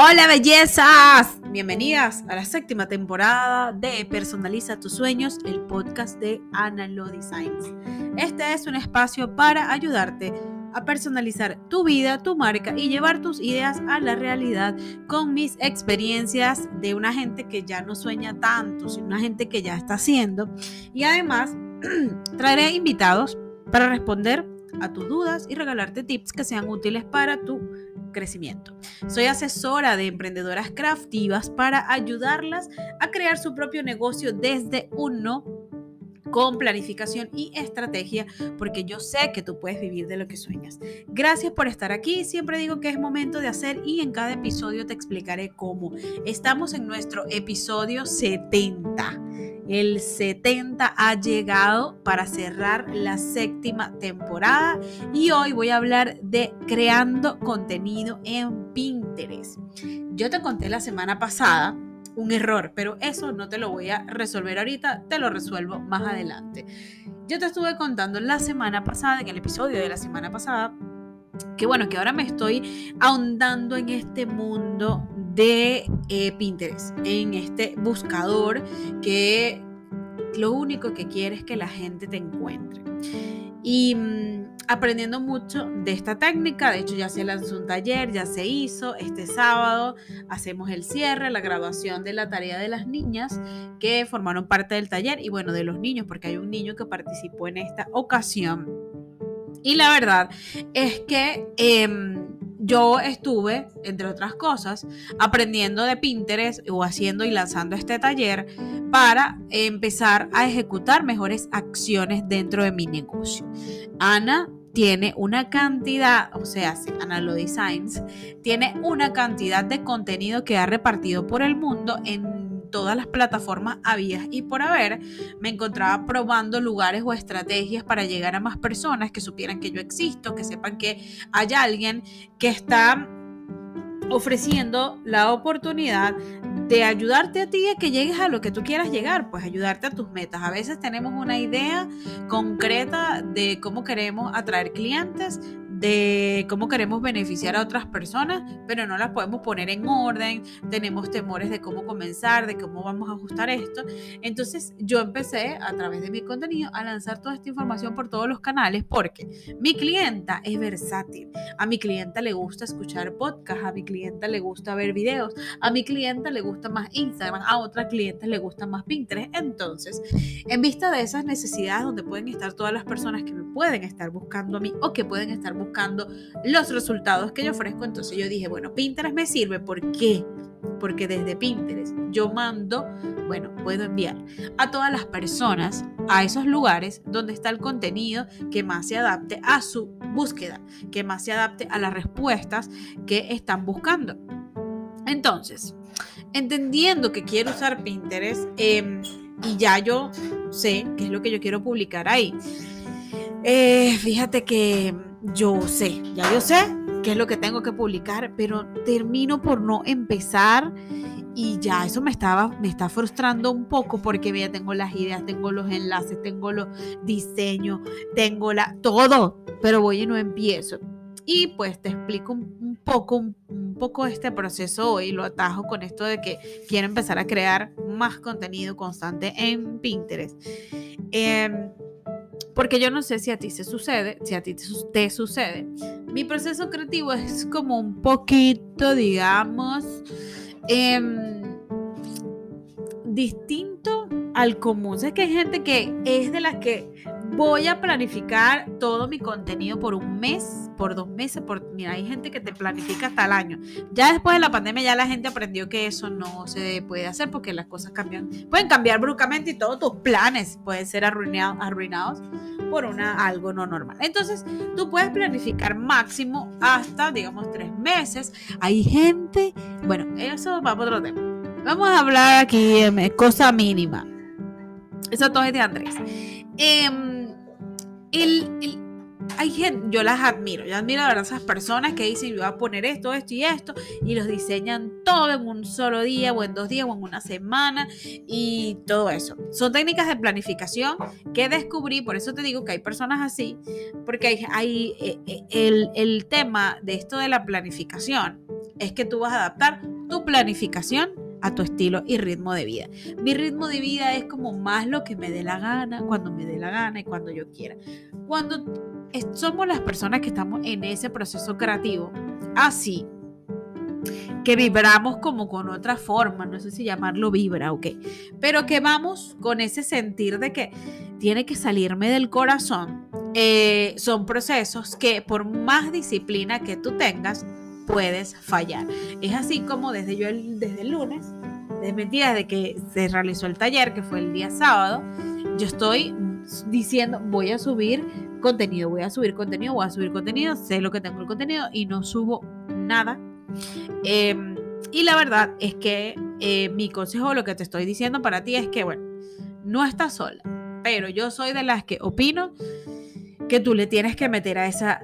Hola bellezas, bienvenidas a la séptima temporada de Personaliza tus sueños, el podcast de Analo Designs. Este es un espacio para ayudarte a personalizar tu vida, tu marca y llevar tus ideas a la realidad con mis experiencias de una gente que ya no sueña tanto, sino una gente que ya está haciendo. Y además traeré invitados para responder a tus dudas y regalarte tips que sean útiles para tu crecimiento. Soy asesora de emprendedoras craftivas para ayudarlas a crear su propio negocio desde uno con planificación y estrategia, porque yo sé que tú puedes vivir de lo que sueñas. Gracias por estar aquí. Siempre digo que es momento de hacer y en cada episodio te explicaré cómo. Estamos en nuestro episodio 70 el 70 ha llegado para cerrar la séptima temporada y hoy voy a hablar de creando contenido en Pinterest. Yo te conté la semana pasada un error, pero eso no te lo voy a resolver ahorita, te lo resuelvo más adelante. Yo te estuve contando la semana pasada, en el episodio de la semana pasada, que bueno, que ahora me estoy ahondando en este mundo de eh, Pinterest, en este buscador que lo único que quiere es que la gente te encuentre. Y mm, aprendiendo mucho de esta técnica, de hecho ya se lanzó un taller, ya se hizo, este sábado hacemos el cierre, la graduación de la tarea de las niñas que formaron parte del taller y bueno, de los niños, porque hay un niño que participó en esta ocasión. Y la verdad es que... Em, yo estuve, entre otras cosas, aprendiendo de Pinterest o haciendo y lanzando este taller para empezar a ejecutar mejores acciones dentro de mi negocio. Ana tiene una cantidad, o sea, Ana Lo Designs, tiene una cantidad de contenido que ha repartido por el mundo en todas las plataformas había y por haber, me encontraba probando lugares o estrategias para llegar a más personas que supieran que yo existo, que sepan que hay alguien que está ofreciendo la oportunidad de ayudarte a ti a que llegues a lo que tú quieras llegar, pues ayudarte a tus metas. A veces tenemos una idea concreta de cómo queremos atraer clientes, de cómo queremos beneficiar a otras personas, pero no las podemos poner en orden, tenemos temores de cómo comenzar, de cómo vamos a ajustar esto. Entonces yo empecé a través de mi contenido a lanzar toda esta información por todos los canales porque mi clienta es versátil. A mi clienta le gusta escuchar podcast, a mi clienta le gusta ver videos, a mi clienta le gusta más Instagram, a otra clienta le gusta más Pinterest. Entonces, en vista de esas necesidades donde pueden estar todas las personas que me pueden estar buscando a mí o que pueden estar buscando buscando los resultados que yo ofrezco. Entonces yo dije, bueno, Pinterest me sirve. ¿Por qué? Porque desde Pinterest yo mando, bueno, puedo enviar a todas las personas a esos lugares donde está el contenido que más se adapte a su búsqueda, que más se adapte a las respuestas que están buscando. Entonces, entendiendo que quiero usar Pinterest em, y ya yo sé qué es lo que yo quiero publicar ahí. Eh, fíjate que yo sé, ya yo sé qué es lo que tengo que publicar, pero termino por no empezar y ya eso me estaba me está frustrando un poco porque ya tengo las ideas, tengo los enlaces, tengo los diseños, tengo la todo, pero voy y no empiezo. Y pues te explico un, poco un, poco este proceso hoy, lo atajo con esto de que quiero empezar a crear más contenido constante en Pinterest. Eh, porque yo no sé si a ti se sucede, si a ti te sucede. Mi proceso creativo es como un poquito, digamos, em, distinto al común. Sé que hay gente que es de las que voy a planificar todo mi contenido por un mes, por dos meses, por mira, hay gente que te planifica hasta el año. Ya después de la pandemia ya la gente aprendió que eso no se puede hacer porque las cosas cambian, pueden cambiar bruscamente y todos tus planes pueden ser arruinados, por una algo no normal. Entonces, tú puedes planificar máximo hasta digamos tres meses. Hay gente, bueno, eso va para otro tema. Vamos a hablar aquí de cosa mínima. Eso todo es de Andrés. Eh, el, hay gente, yo las admiro, yo admiro a esas personas que dicen, yo voy a poner esto, esto y esto, y los diseñan todo en un solo día, o en dos días, o en una semana, y todo eso. Son técnicas de planificación que descubrí, por eso te digo que hay personas así, porque hay, eh, eh, el, el tema de esto de la planificación es que tú vas a adaptar tu planificación a tu estilo y ritmo de vida. Mi ritmo de vida es como más lo que me dé la gana, cuando me dé la gana y cuando yo quiera. Cuando somos las personas que estamos en ese proceso creativo, así, que vibramos como con otra forma, no sé si llamarlo vibra o qué, pero que vamos con ese sentir de que tiene que salirme del corazón. Eh, son procesos que por más disciplina que tú tengas, puedes fallar. Es así como desde yo desde el lunes, desde, desde que se realizó el taller, que fue el día sábado, yo estoy diciendo voy a subir contenido, voy a subir contenido, voy a subir contenido, sé lo que tengo el contenido y no subo nada. Em, y la verdad es que eh, mi consejo, lo que te estoy diciendo para ti es que, bueno, no estás sola, pero yo soy de las que opino que tú le tienes que meter a esa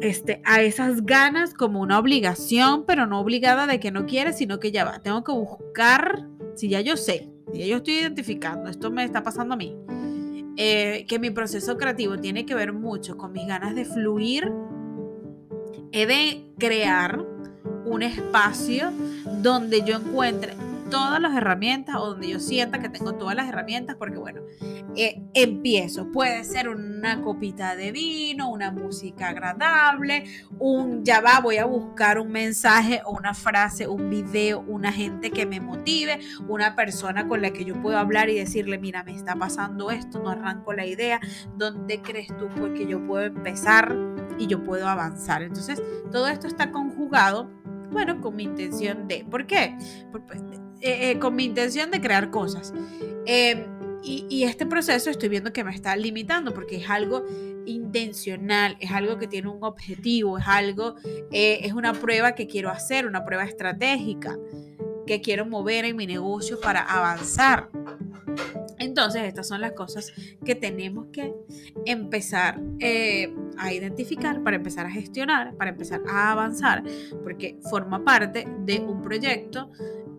este, a esas ganas como una obligación, pero no obligada de que no quieres, sino que ya va. Tengo que buscar, si ya yo sé, si ya yo estoy identificando, esto me está pasando a mí, eh, que mi proceso creativo tiene que ver mucho con mis ganas de fluir, he de crear un espacio donde yo encuentre todas las herramientas o donde yo sienta que tengo todas las herramientas, porque bueno, eh, empiezo. Puede ser una copita de vino, una música agradable, un ya va, voy a buscar un mensaje o una frase, un video, una gente que me motive, una persona con la que yo puedo hablar y decirle, mira, me está pasando esto, no arranco la idea, ¿dónde crees tú? Porque yo puedo empezar y yo puedo avanzar. Entonces, todo esto está conjugado bueno, con mi intención de. ¿Por qué? Pues, eh, eh, con mi intención de crear cosas. Em, y, este proceso estoy viendo que me está limitando porque es algo intencional, es algo que tiene un objetivo, es algo, eh, es una prueba que quiero hacer, una prueba estratégica que quiero mover en mi negocio para avanzar. Entonces, estas son las cosas que tenemos que empezar a identificar, para empezar a gestionar, para empezar a avanzar, porque forma parte de un proyecto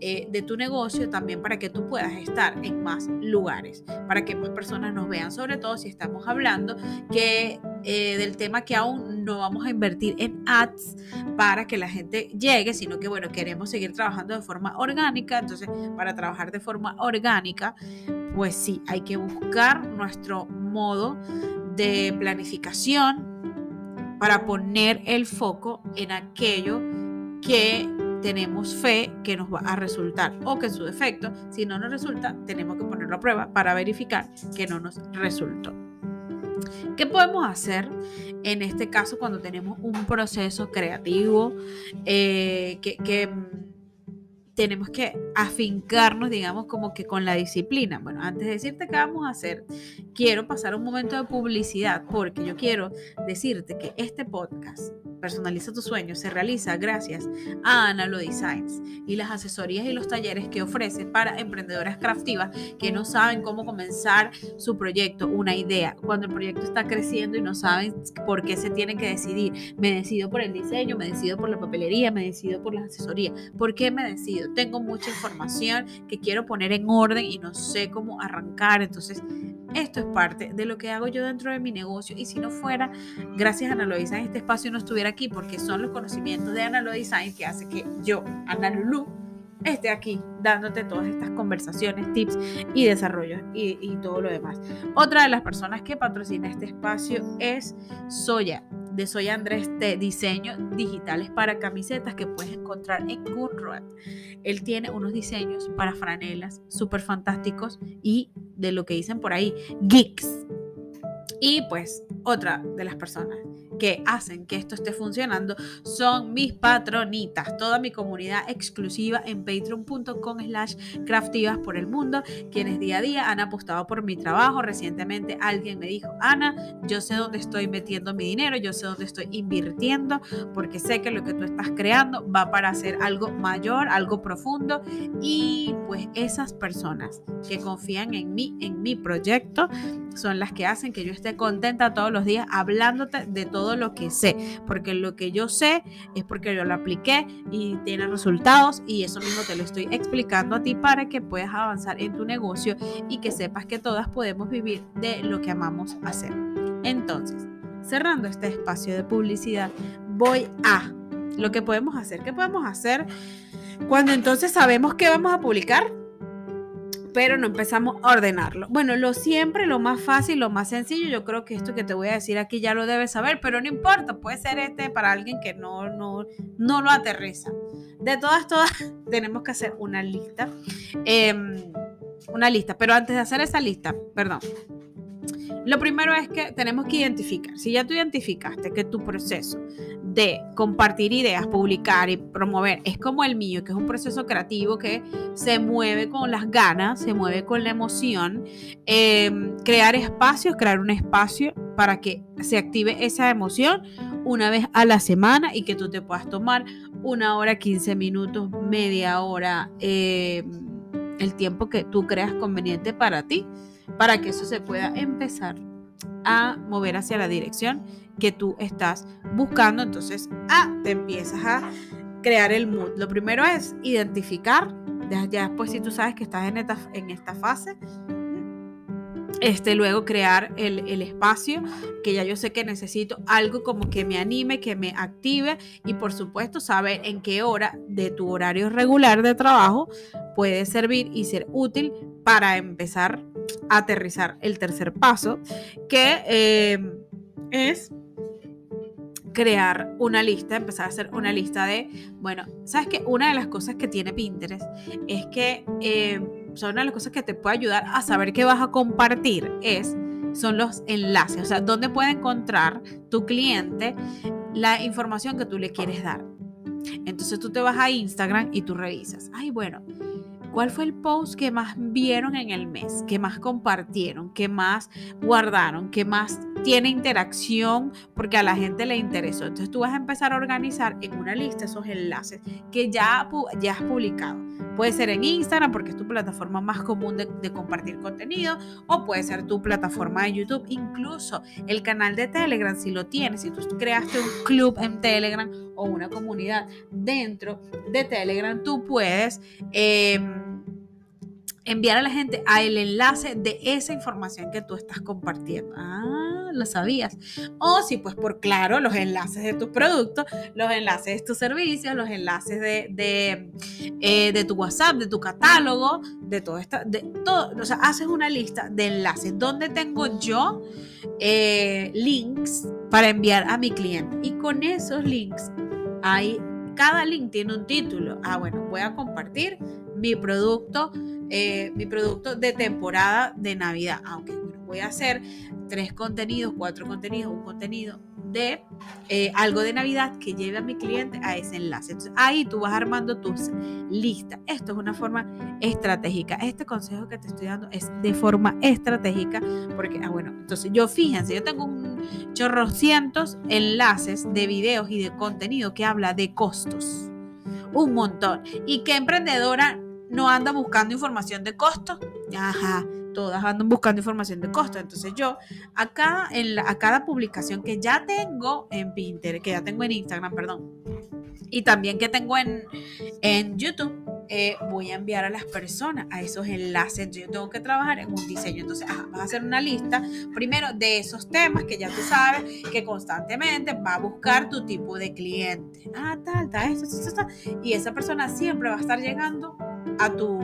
eh, de tu negocio también para que tú puedas estar en más lugares, para que más personas nos vean, sobre todo si estamos hablando que eh, del tema que aún no vamos a invertir en ads para que la gente llegue, sino que bueno, queremos seguir trabajando de forma orgánica, entonces para trabajar de forma orgánica, pues sí, hay que buscar nuestro modo de planificación para poner el foco en aquello que tenemos fe que nos va a resultar o que en su defecto, si no nos resulta, tenemos que ponerlo a prueba para verificar que no nos resultó. ¿Qué podemos hacer en este caso cuando tenemos un proceso creativo eh, que, que tenemos que afincarnos, digamos, como que con la disciplina. Bueno, antes de decirte qué vamos a hacer, quiero pasar un momento de publicidad porque yo quiero decirte que este podcast Personaliza tu sueño se realiza gracias a Analo Designs y las asesorías y los talleres que ofrece para emprendedoras craftivas que no saben cómo comenzar su proyecto, una idea. Cuando el proyecto está creciendo y no saben por qué se tienen que decidir. Me decido por el diseño, me decido por la papelería, me decido por las asesorías. ¿Por qué me decido? Tengo mucha información que quiero poner en orden y no sé cómo arrancar. Entonces, esto es parte de lo que hago yo dentro de mi negocio y si no fuera, gracias a Analo Design, este espacio no estuviera porque son los conocimientos de Analo Design que hace que yo, Ana Lulu, esté aquí dándote todas estas conversaciones, tips y desarrollos y, todo lo demás. Otra de las personas que patrocina este espacio es Soya, de Soya Andrés de diseños digitales para camisetas que puedes encontrar en Gumroad. Él tiene unos diseños para franelas súper fantásticos y de lo que dicen por ahí, geeks. Y pues otra de las personas que hacen que esto esté funcionando son mis patronitas, toda mi comunidad exclusiva en patreon.com slash craftivas por el mundo, quienes día a día han apostado por mi trabajo. Recientemente alguien me dijo, Ana, yo sé dónde estoy metiendo mi dinero, yo sé dónde estoy invirtiendo, porque sé que lo que tú estás creando va para hacer algo mayor, algo profundo. Y pues esas personas que confían en mí, en mi proyecto, son las que hacen que yo esté contenta todos los días hablándote de todo lo que sé, porque lo que yo sé es porque yo lo apliqué y tiene resultados y eso mismo te lo estoy explicando a ti para que puedas avanzar en tu negocio y que sepas que todas podemos vivir de lo que amamos hacer. Entonces, cerrando este espacio de publicidad, voy a lo que podemos hacer. ¿Qué podemos hacer cuando entonces sabemos que vamos a publicar? Pero no empezamos a ordenarlo. Bueno, lo siempre, lo más fácil, lo más sencillo, yo creo que esto que te voy a decir aquí ya lo debes saber, pero no importa, puede ser este para alguien que no, no, no lo aterriza. De todas, todas, tenemos que hacer una lista. Em, una lista, pero antes de hacer esa lista, perdón, lo primero es que tenemos que identificar, si ya tú identificaste que tu proceso de compartir ideas, publicar y promover es como el mío, que es un proceso creativo que se mueve con las ganas, se mueve con la emoción, em, crear espacios, crear un espacio para que se active esa emoción una vez a la semana y que tú te puedas tomar una hora, 15 minutos, media hora, em, el tiempo que tú creas conveniente para ti para que eso se pueda empezar a mover hacia la dirección que tú estás buscando. Entonces, ah, te empiezas a crear el mood. Lo primero es identificar, ya después si tú sabes que estás en esta, en esta fase, este, luego crear el, el, espacio, que ya yo sé que necesito algo como que me anime, que me active y por supuesto saber en qué hora de tu horario regular de trabajo puede servir y ser útil para empezar aterrizar el tercer paso, que eh, es crear una lista, empezar a hacer una lista de, bueno, sabes que una de las cosas que tiene Pinterest es que eh, son una de las cosas que te puede ayudar a saber qué vas a compartir es son los enlaces, o sea, dónde puede encontrar tu cliente la información que tú le quieres dar. Entonces tú te vas a Instagram y tú revisas, ay, bueno, ¿Cuál fue el post que más vieron en el mes? ¿Qué más compartieron? ¿Qué más guardaron? ¿Qué más tiene interacción? Porque a la gente le interesó. Entonces tú vas a empezar a organizar en una lista esos enlaces que ya, ya has publicado. Puede ser en Instagram porque es tu plataforma más común de, compartir contenido o puede ser tu plataforma de YouTube, incluso el canal de Telegram si lo tienes, si tú creaste un club en Telegram o una comunidad dentro de Telegram, tú puedes... Eh, enviar a la gente a el enlace de esa información que tú estás compartiendo. Ah, lo sabías. O si pues por claro, los enlaces de tus productos, los enlaces de tus servicios, los enlaces de, de, eh, tu WhatsApp, de tu catálogo, de todo esto, de todo, o sea, haces una lista de enlaces donde tengo yo eh, links para enviar a mi cliente. Y con esos links hay, cada link tiene un título. Ah, bueno, voy a compartir mi producto eh, mi producto de temporada de Navidad. Aunque voy a hacer tres contenidos, cuatro contenidos, un contenido de eh, algo de Navidad que lleve a mi cliente a ese enlace. Entonces ahí tú vas armando tus listas. Esto es una forma estratégica. Este consejo que te estoy dando es de forma estratégica porque, ah, bueno, entonces yo fíjense, yo tengo un chorro cientos enlaces de videos y de contenido que habla de costos. Un montón. ¿Y qué emprendedora no anda buscando información de costo. Ajá, todas andan buscando información de costo. Entonces yo, a cada, en a cada publicación que ya tengo en Pinterest, que ya tengo en Instagram, perdón, y también que tengo en, en YouTube, eh, voy a enviar a las personas a esos enlaces. Yo tengo que trabajar en un diseño. Entonces, vas a hacer una lista primero de esos temas que ya tú sabes que constantemente va a buscar tu tipo de cliente. Ah, tal, tal, esto, esto, esto. Y esa persona siempre va a estar llegando a tu,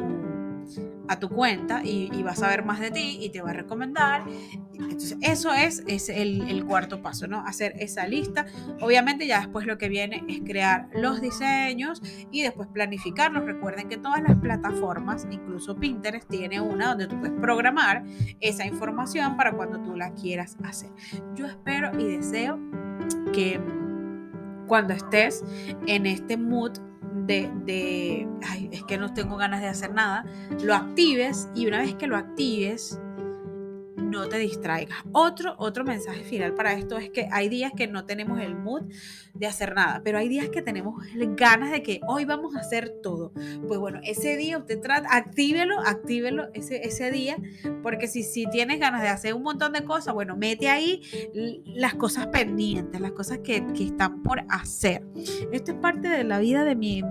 a tu cuenta y, vas a ver más de ti y te va a recomendar. Entonces, eso es, es el, el, cuarto paso, ¿no? Hacer esa lista. Obviamente ya después lo que viene es crear los diseños y después planificarlos. Recuerden que todas las plataformas, incluso Pinterest, tiene una donde tú puedes programar esa información para cuando tú la quieras hacer. Yo espero y deseo que cuando estés en este mood de, ay, es que no tengo ganas de hacer nada, lo actives y una vez que lo actives, no te distraigas. Otro, otro mensaje final para esto es que hay días que no tenemos el mood de hacer nada, pero hay días que tenemos ganas de que hoy vamos a hacer todo. Pues bueno, ese día usted trata, actívelo, actívelo ese, ese día, porque si, si tienes ganas de hacer un montón de cosas, bueno, mete ahí las cosas pendientes, las cosas que, que están por hacer. Esto es parte de la vida de mi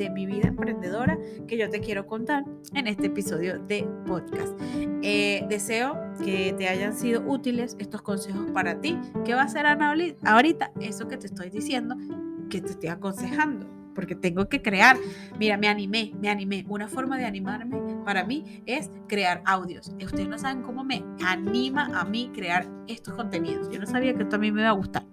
de mi vida emprendedora que yo te quiero contar en este episodio de podcast. Eh, deseo que te hayan sido útiles estos consejos para ti. ¿Qué va a hacer Ana ahorita? Eso que te estoy diciendo que te estoy aconsejando porque tengo que crear. Mira, me animé, me animé. Una forma de animarme para mí es crear audios. Ustedes no saben cómo me anima a mí crear estos contenidos. Yo no sabía que esto a mí me iba a gustar.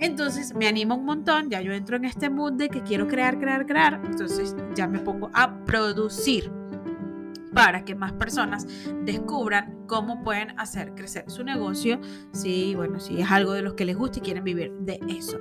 Entonces me anima un montón, ya yo entro en este mood de que quiero crear, crear, crear. Entonces ya me pongo a producir para que más personas descubran cómo pueden hacer crecer su negocio si, bueno, si es algo de los que les gusta y quieren vivir de eso.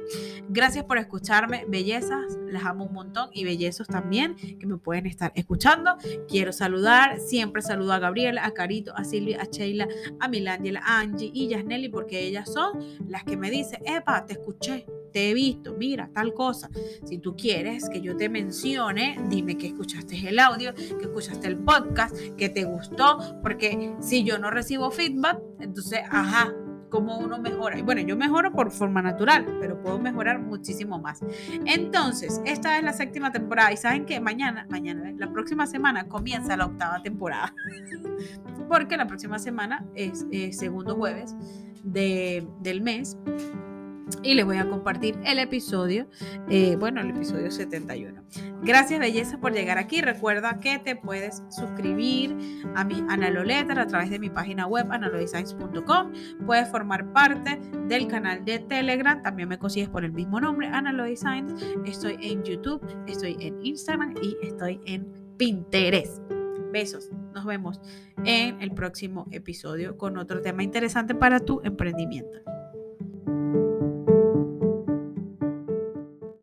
Gracias por escucharme, bellezas, las amo un montón y bellezos también que me pueden estar escuchando. Quiero saludar, siempre saludo a Gabriela, a Carito, a Silvia, a Sheila, a Milángela, a Angie y Yasneli porque ellas son las que me dicen, epa, te escuché, te he visto, mira, tal cosa. Si tú quieres que yo te mencione, dime que escuchaste el audio, que escuchaste el podcast, que te gustó, porque si yo no recibo feedback, entonces, ajá, cómo uno mejora. Y bueno, yo mejoro por forma natural, pero puedo mejorar muchísimo más. Entonces, esta es la séptima temporada y saben que mañana, mañana, la próxima semana comienza la octava temporada. Porque la próxima semana es eh, segundo jueves de, del mes y les voy a compartir el episodio, eh, bueno, el episodio 71. Gracias, belleza, por llegar aquí. Recuerda que te puedes suscribir a mi Analoletter a través de mi página web analodesigns.com. Puedes formar parte del canal de Telegram. También me consigues por el mismo nombre, Analodesigns. Estoy en YouTube, estoy en Instagram y estoy en Pinterest. Besos. Nos vemos en el próximo episodio con otro tema interesante para tu emprendimiento.